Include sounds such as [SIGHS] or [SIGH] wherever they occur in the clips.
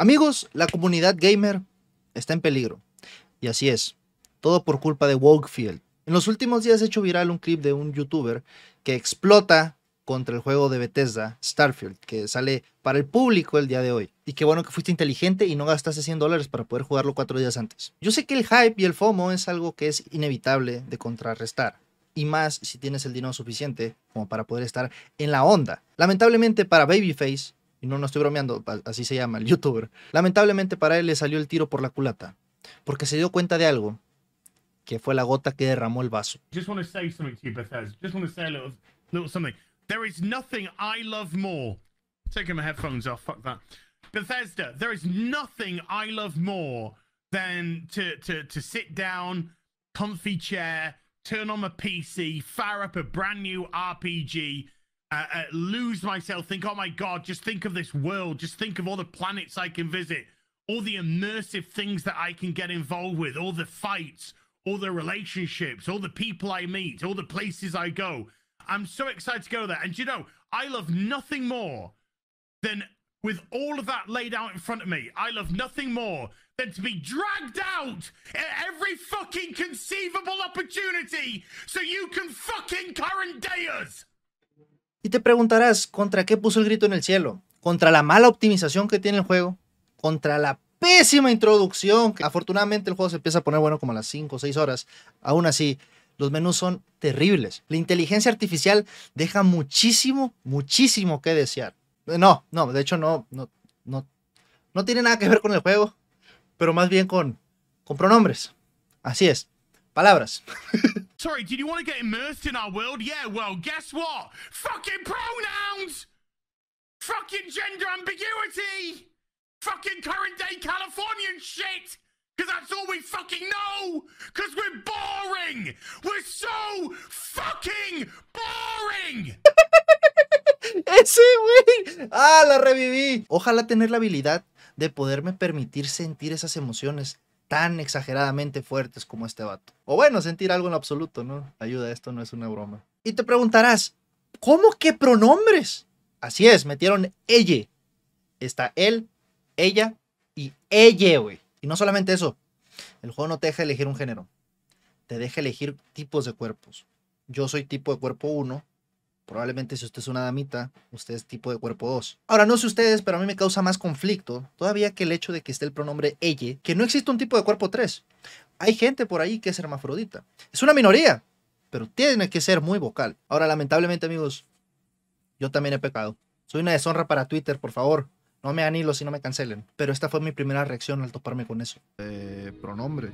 Amigos, la comunidad gamer está en peligro. Y así es. Todo por culpa de Wokefield. En los últimos días he hecho viral un clip de un youtuber que explota contra el juego de Bethesda, Starfield, que sale para el público el día de hoy. Y qué bueno que fuiste inteligente y no gastaste 100 dólares para poder jugarlo cuatro días antes. Yo sé que el hype y el FOMO es algo que es inevitable de contrarrestar. Y más si tienes el dinero suficiente como para poder estar en la onda. Lamentablemente para Babyface, y no, no estoy bromeando, así se llama el [LAUGHS] youtuber, lamentablemente para él le salió el tiro por la culata. Porque se dio cuenta de algo que fue la gota que derramó el vaso. Just want to say something to you, Bethesda. Just want to say a little, little something. There is nothing I love more. Taking my headphones off. Fuck that. Bethesda. There is nothing I love more than to to to sit down, comfy chair, turn on my PC, fire up a brand new RPG. Uh, uh, lose myself, think, oh my god, just think of this world, just think of all the planets I can visit, all the immersive things that I can get involved with, all the fights, all the relationships, all the people I meet, all the places I go. I'm so excited to go there. And you know, I love nothing more than with all of that laid out in front of me. I love nothing more than to be dragged out at every fucking conceivable opportunity so you can fucking current day us. Y te preguntarás, ¿contra qué puso el grito en el cielo? ¿Contra la mala optimización que tiene el juego? ¿Contra la pésima introducción. Afortunadamente el juego se empieza a poner bueno como a las 5 o 6 horas. Aún así, los menús son terribles. La inteligencia artificial deja muchísimo, muchísimo que desear. No, no, de hecho no, no, no, no tiene nada que ver con el juego, pero más bien con, con pronombres. Así es. Palabras. [LAUGHS] Sorry, did you want to get immersed in our world? Yeah, well, guess what? Fucking pronouns! Fucking gender ambiguity! fucking current day Californian shit. Because that's all we fucking know. Because we're boring. We're so fucking boring. [LAUGHS] Ese güey. Ah, la reviví. Ojalá tener la habilidad de poderme permitir sentir esas emociones tan exageradamente fuertes como este vato. O bueno, sentir algo en absoluto, ¿no? Ayuda, esto no es una broma. Y te preguntarás, ¿cómo que pronombres? Así es, metieron ella. Está él, ella y ella, güey. Y no solamente eso, el juego no te deja elegir un género, te deja elegir tipos de cuerpos. Yo soy tipo de cuerpo 1, probablemente si usted es una damita, usted es tipo de cuerpo 2. Ahora, no sé ustedes, pero a mí me causa más conflicto todavía que el hecho de que esté el pronombre ella, que no existe un tipo de cuerpo 3. Hay gente por ahí que es hermafrodita. Es una minoría, pero tiene que ser muy vocal. Ahora, lamentablemente, amigos, yo también he pecado. Soy una deshonra para Twitter, por favor. No me anilo si no me cancelen. Pero esta fue mi primera reacción al toparme con eso. Eh, pronombre.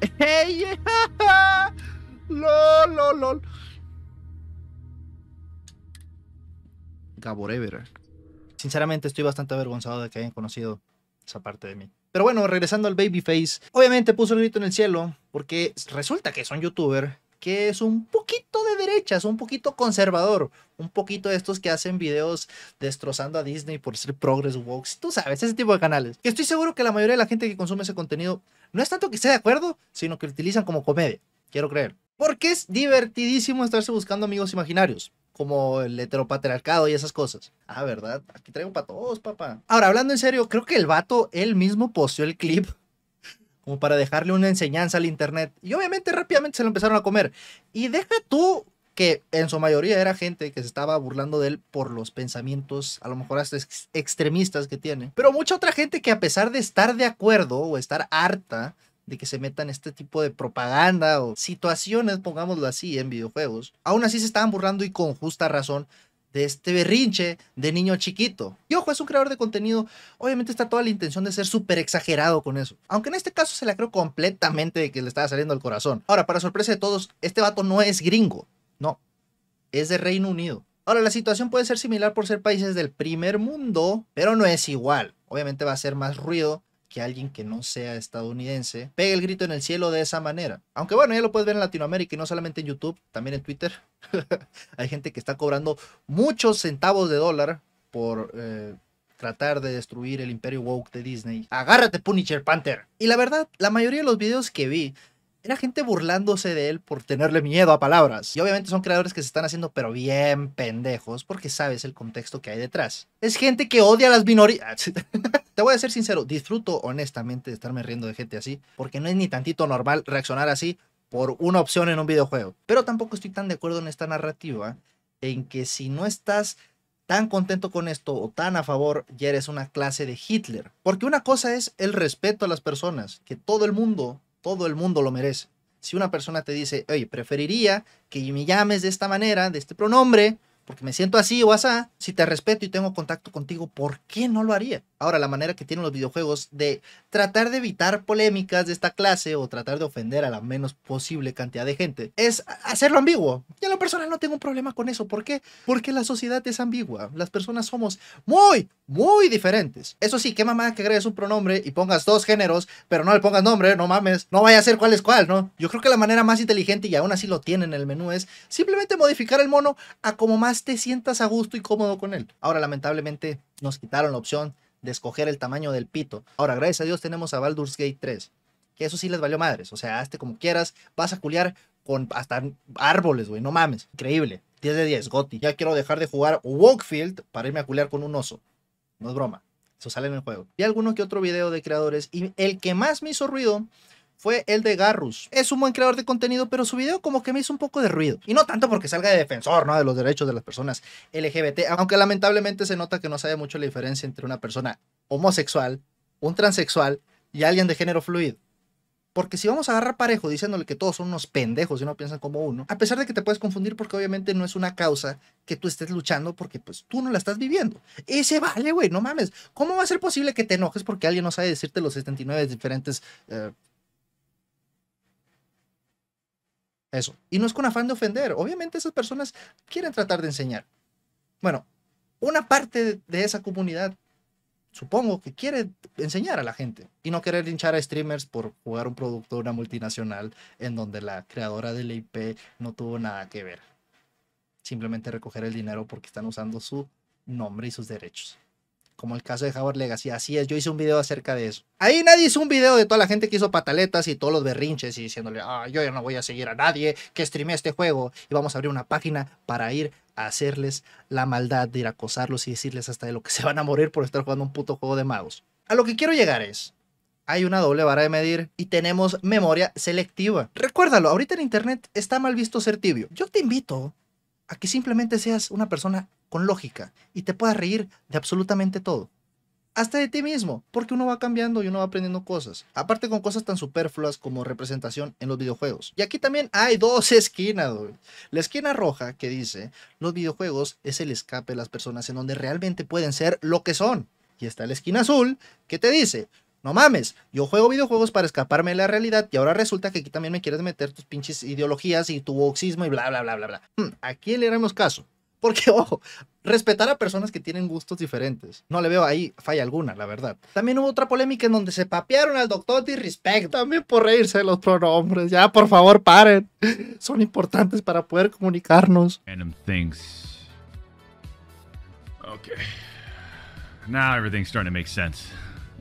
[LAUGHS] ¡Ey! [LAUGHS] ¡Lol, lol, lol! Gaborever. Sinceramente estoy bastante avergonzado de que hayan conocido esa parte de mí. Pero bueno, regresando al Babyface, obviamente puso el grito en el cielo porque resulta que son youtuber que es un poquito de derecha, es un poquito conservador, un poquito de estos que hacen videos destrozando a Disney por ser progress walks, tú sabes, ese tipo de canales. Que estoy seguro que la mayoría de la gente que consume ese contenido no es tanto que esté de acuerdo, sino que lo utilizan como comedia, quiero creer. Porque es divertidísimo estarse buscando amigos imaginarios como el heteropatriarcado y esas cosas. Ah, ¿verdad? Aquí traigo para todos, papá. Ahora, hablando en serio, creo que el vato él mismo posteó el clip [LAUGHS] como para dejarle una enseñanza al Internet. Y obviamente rápidamente se lo empezaron a comer. Y deja tú que en su mayoría era gente que se estaba burlando de él por los pensamientos, a lo mejor hasta extremistas que tiene. Pero mucha otra gente que a pesar de estar de acuerdo o estar harta de que se metan este tipo de propaganda o situaciones, pongámoslo así, en videojuegos, aún así se estaban burlando y con justa razón de este berrinche de niño chiquito. Y ojo, es un creador de contenido, obviamente está toda la intención de ser súper exagerado con eso. Aunque en este caso se la creo completamente de que le estaba saliendo al corazón. Ahora, para sorpresa de todos, este vato no es gringo, no, es de Reino Unido. Ahora, la situación puede ser similar por ser países del primer mundo, pero no es igual. Obviamente va a ser más ruido que alguien que no sea estadounidense pegue el grito en el cielo de esa manera. Aunque bueno, ya lo puedes ver en Latinoamérica y no solamente en YouTube, también en Twitter. [LAUGHS] Hay gente que está cobrando muchos centavos de dólar por eh, tratar de destruir el imperio woke de Disney. Agárrate Punisher Panther. Y la verdad, la mayoría de los videos que vi era gente burlándose de él por tenerle miedo a palabras. Y obviamente son creadores que se están haciendo pero bien pendejos porque sabes el contexto que hay detrás. Es gente que odia a las minorías. [LAUGHS] Te voy a ser sincero, disfruto honestamente de estarme riendo de gente así porque no es ni tantito normal reaccionar así por una opción en un videojuego. Pero tampoco estoy tan de acuerdo en esta narrativa en que si no estás tan contento con esto o tan a favor, ya eres una clase de Hitler. Porque una cosa es el respeto a las personas, que todo el mundo todo el mundo lo merece. Si una persona te dice, oye, preferiría que me llames de esta manera, de este pronombre, porque me siento así o asá, si te respeto y tengo contacto contigo, ¿por qué no lo haría? Ahora, la manera que tienen los videojuegos de tratar de evitar polémicas de esta clase o tratar de ofender a la menos posible cantidad de gente es hacerlo ambiguo. Y a lo personal no tengo un problema con eso. ¿Por qué? Porque la sociedad es ambigua. Las personas somos muy, muy diferentes. Eso sí, qué mamá que agregues un pronombre y pongas dos géneros, pero no le pongas nombre, no mames, no vaya a ser cuál es cuál, ¿no? Yo creo que la manera más inteligente, y aún así lo tienen en el menú, es simplemente modificar el mono a como más te sientas a gusto y cómodo con él. Ahora, lamentablemente, nos quitaron la opción de escoger el tamaño del pito. Ahora, gracias a Dios tenemos a Baldur's Gate 3, que eso sí les valió madres. O sea, hazte como quieras, vas a culiar con hasta árboles, güey, no mames. Increíble. 10 de 10, Gotti. Ya quiero dejar de jugar Walkfield para irme a culiar con un oso. No es broma. Eso sale en el juego. Vi alguno que otro video de creadores y el que más me hizo ruido fue el de Garrus. Es un buen creador de contenido, pero su video como que me hizo un poco de ruido. Y no tanto porque salga de defensor, ¿no? De los derechos de las personas LGBT, aunque lamentablemente se nota que no sabe mucho la diferencia entre una persona homosexual, un transexual y alguien de género fluido. Porque si vamos a agarrar parejo diciéndole que todos son unos pendejos y no piensan como uno, a pesar de que te puedes confundir porque obviamente no es una causa que tú estés luchando porque pues tú no la estás viviendo. Ese vale, güey, no mames. ¿Cómo va a ser posible que te enojes porque alguien no sabe decirte los 79 diferentes eh, Eso. Y no es con afán de ofender. Obviamente esas personas quieren tratar de enseñar. Bueno, una parte de esa comunidad supongo que quiere enseñar a la gente y no querer hinchar a streamers por jugar un producto de una multinacional en donde la creadora del IP no tuvo nada que ver. Simplemente recoger el dinero porque están usando su nombre y sus derechos como el caso de Howard Legacy. Así es, yo hice un video acerca de eso. Ahí nadie hizo un video de toda la gente que hizo pataletas y todos los berrinches y diciéndole, ah, yo ya no voy a seguir a nadie que streame este juego y vamos a abrir una página para ir a hacerles la maldad de ir a acosarlos y decirles hasta de lo que se van a morir por estar jugando un puto juego de magos. A lo que quiero llegar es, hay una doble vara de medir y tenemos memoria selectiva. Recuérdalo, ahorita en internet está mal visto ser tibio. Yo te invito a que simplemente seas una persona con lógica y te puedas reír de absolutamente todo. Hasta de ti mismo, porque uno va cambiando y uno va aprendiendo cosas. Aparte con cosas tan superfluas como representación en los videojuegos. Y aquí también hay dos esquinas. La esquina roja que dice, los videojuegos es el escape de las personas en donde realmente pueden ser lo que son. Y está la esquina azul que te dice, no mames, yo juego videojuegos para escaparme de la realidad y ahora resulta que aquí también me quieres meter tus pinches ideologías y tu boxismo y bla, bla, bla, bla, bla. Hmm, ¿A quién le haremos caso? Porque, [LAUGHS] ojo, respetar a personas que tienen gustos diferentes. No le veo ahí falla alguna, la verdad. También hubo otra polémica en donde se papearon al doctor Disrespect. También por reírse de los pronombres. Ya, por favor, paren. [LAUGHS] Son importantes para poder comunicarnos. Random things. Okay. Now everything's starting to make sense.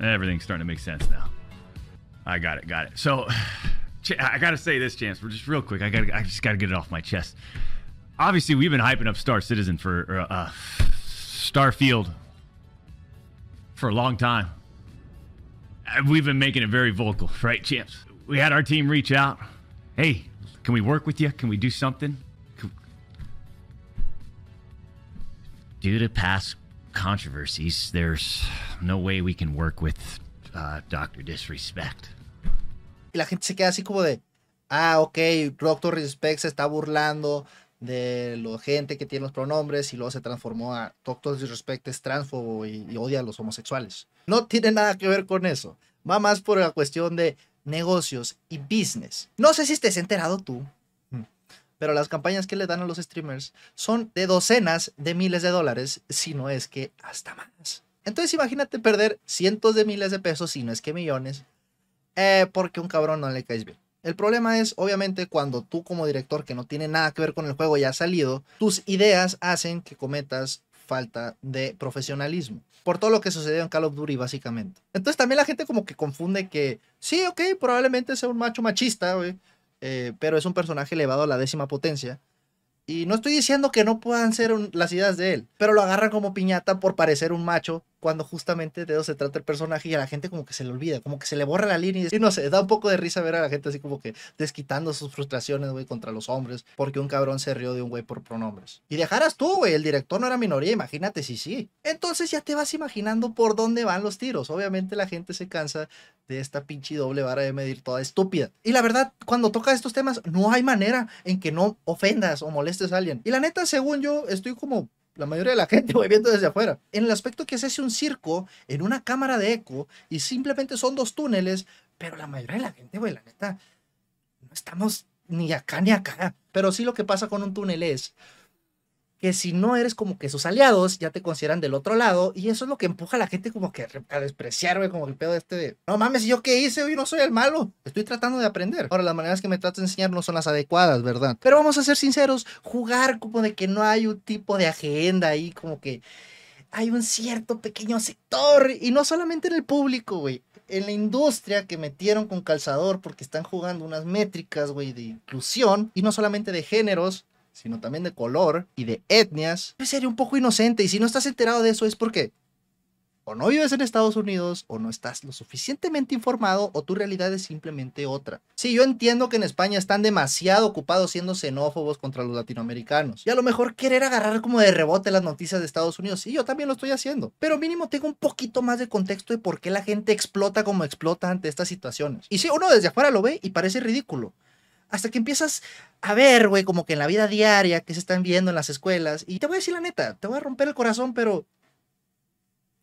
Everything's starting to make sense now. I got it, got it. So, [SIGHS] I gotta say this, Chance, just real quick. I got, I just gotta get it off my chest. Obviously, we've been hyping up Star Citizen for uh, uh, Starfield for a long time. We've been making it very vocal, right, champs? We had our team reach out. Hey, can we work with you? Can we do something? Due to past controversies, there's no way we can work with uh, Dr. Disrespect. Y la gente se queda así como de, ah, ok, Dr. Disrespect se está burlando de la gente que tiene los pronombres y luego se transformó a Doctor Disrespect es transfobo y, y, odia a los homosexuales. No tiene nada que ver con eso. Va más por la cuestión de negocios y business. No sé si estés enterado tú, pero las campañas que le dan a los streamers son de docenas de miles de dólares, si no es que hasta más. Entonces imagínate perder cientos de miles de pesos, si no es que millones, eh, porque un cabrón no le caes bien. El problema es, obviamente, cuando tú como director que no tiene nada que ver con el juego ya has salido, tus ideas hacen que cometas falta de profesionalismo. Por todo lo que sucedió en Call of Duty, básicamente. Entonces también la gente como que confunde que, sí, ok, probablemente sea un macho machista, eh, pero es un personaje elevado a la décima potencia. Y no estoy diciendo que no puedan ser las ideas de él, pero lo agarran como piñata por parecer un macho cuando justamente de eso se trata el personaje y a la gente como que se le olvida, como que se le borra la línea y no sé, da un poco de risa ver a la gente así como que desquitando sus frustraciones, güey, contra los hombres porque un cabrón se rió de un güey por pronombres. Y dejaras tú, güey, el director no era minoría, imagínate si sí. Entonces ya te vas imaginando por dónde van los tiros. Obviamente la gente se cansa de esta pinche doble vara de medir toda estúpida. Y la verdad, cuando toca estos temas, no hay manera en que no ofendas o molestes a alguien. Y la neta, según yo, estoy como la mayoría de la gente, [LAUGHS] güey, viendo desde afuera. En el aspecto que se hace un circo en una cámara de eco y simplemente son dos túneles, pero la mayoría de la gente, güey, la neta, no estamos ni acá ni acá. Pero sí lo que pasa con un túnel es que si no eres como que sus aliados, ya te consideran del otro lado, y eso es lo que empuja a la gente como que a despreciar, güey, como el pedo este de, no mames, ¿yo qué hice? Yo no soy el malo, estoy tratando de aprender. Ahora, las maneras que me trato de enseñar no son las adecuadas, ¿verdad? Pero vamos a ser sinceros, jugar como de que no hay un tipo de agenda ahí, como que hay un cierto pequeño sector, y no solamente en el público, güey. En la industria que metieron con calzador porque están jugando unas métricas, güey, de inclusión, y no solamente de géneros, sino también de color y de etnias, pues sería un poco inocente. Y si no estás enterado de eso es porque o no vives en Estados Unidos, o no estás lo suficientemente informado, o tu realidad es simplemente otra. Sí, yo entiendo que en España están demasiado ocupados siendo xenófobos contra los latinoamericanos. Y a lo mejor querer agarrar como de rebote las noticias de Estados Unidos. Sí, yo también lo estoy haciendo. Pero mínimo tengo un poquito más de contexto de por qué la gente explota como explota ante estas situaciones. Y sí, uno desde afuera lo ve y parece ridículo hasta que empiezas a ver, güey, como que en la vida diaria que se están viendo en las escuelas. Y te voy a decir la neta, te voy a romper el corazón, pero.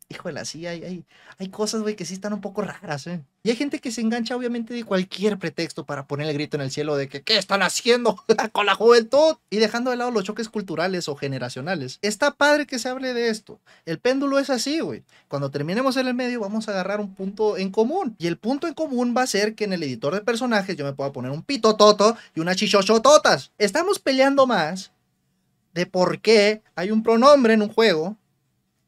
Híjole, sí, hay, hay, hay cosas, güey, que sí están un poco raras, ¿eh? Y hay gente que se engancha, obviamente, de cualquier pretexto para poner el grito en el cielo de que, ¿qué están haciendo [LAUGHS] con la juventud? Y dejando de lado los choques culturales o generacionales. Está padre que se hable de esto. El péndulo es así, güey. Cuando terminemos en el medio, vamos a agarrar un punto en común. Y el punto en común va a ser que en el editor de personajes yo me pueda poner un pito toto y una chichochototas. Estamos peleando más de por qué hay un pronombre en un juego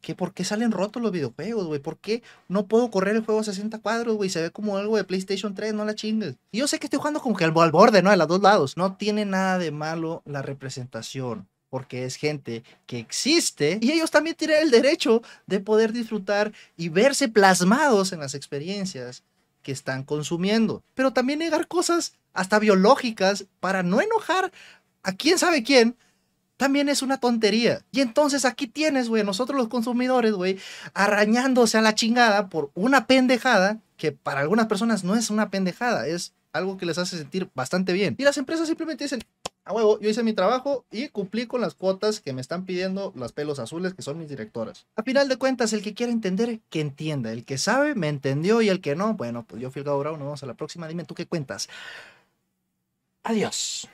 que por qué salen rotos los videojuegos, güey. ¿Por qué no puedo correr el juego a 60 cuadros, güey? Se ve como algo de PlayStation 3, no la chingues. Yo sé que estoy jugando como que al, al borde, ¿no? De los dos lados. No tiene nada de malo la representación. Porque es gente que existe y ellos también tienen el derecho de poder disfrutar y verse plasmados en las experiencias que están consumiendo. Pero también negar cosas hasta biológicas para no enojar a quién sabe quién también es una tontería. Y entonces aquí tienes, güey, nosotros los consumidores, güey, arañándose a la chingada por una pendejada que para algunas personas no es una pendejada, es algo que les hace sentir bastante bien. Y las empresas simplemente dicen, a huevo, yo hice mi trabajo y cumplí con las cuotas que me están pidiendo las pelos azules, que son mis directoras. A final de cuentas, el que quiera entender, que entienda. El que sabe, me entendió y el que no, bueno, pues yo fui el Gabo Bravo, nos vemos a la próxima. Dime tú qué cuentas. Adiós.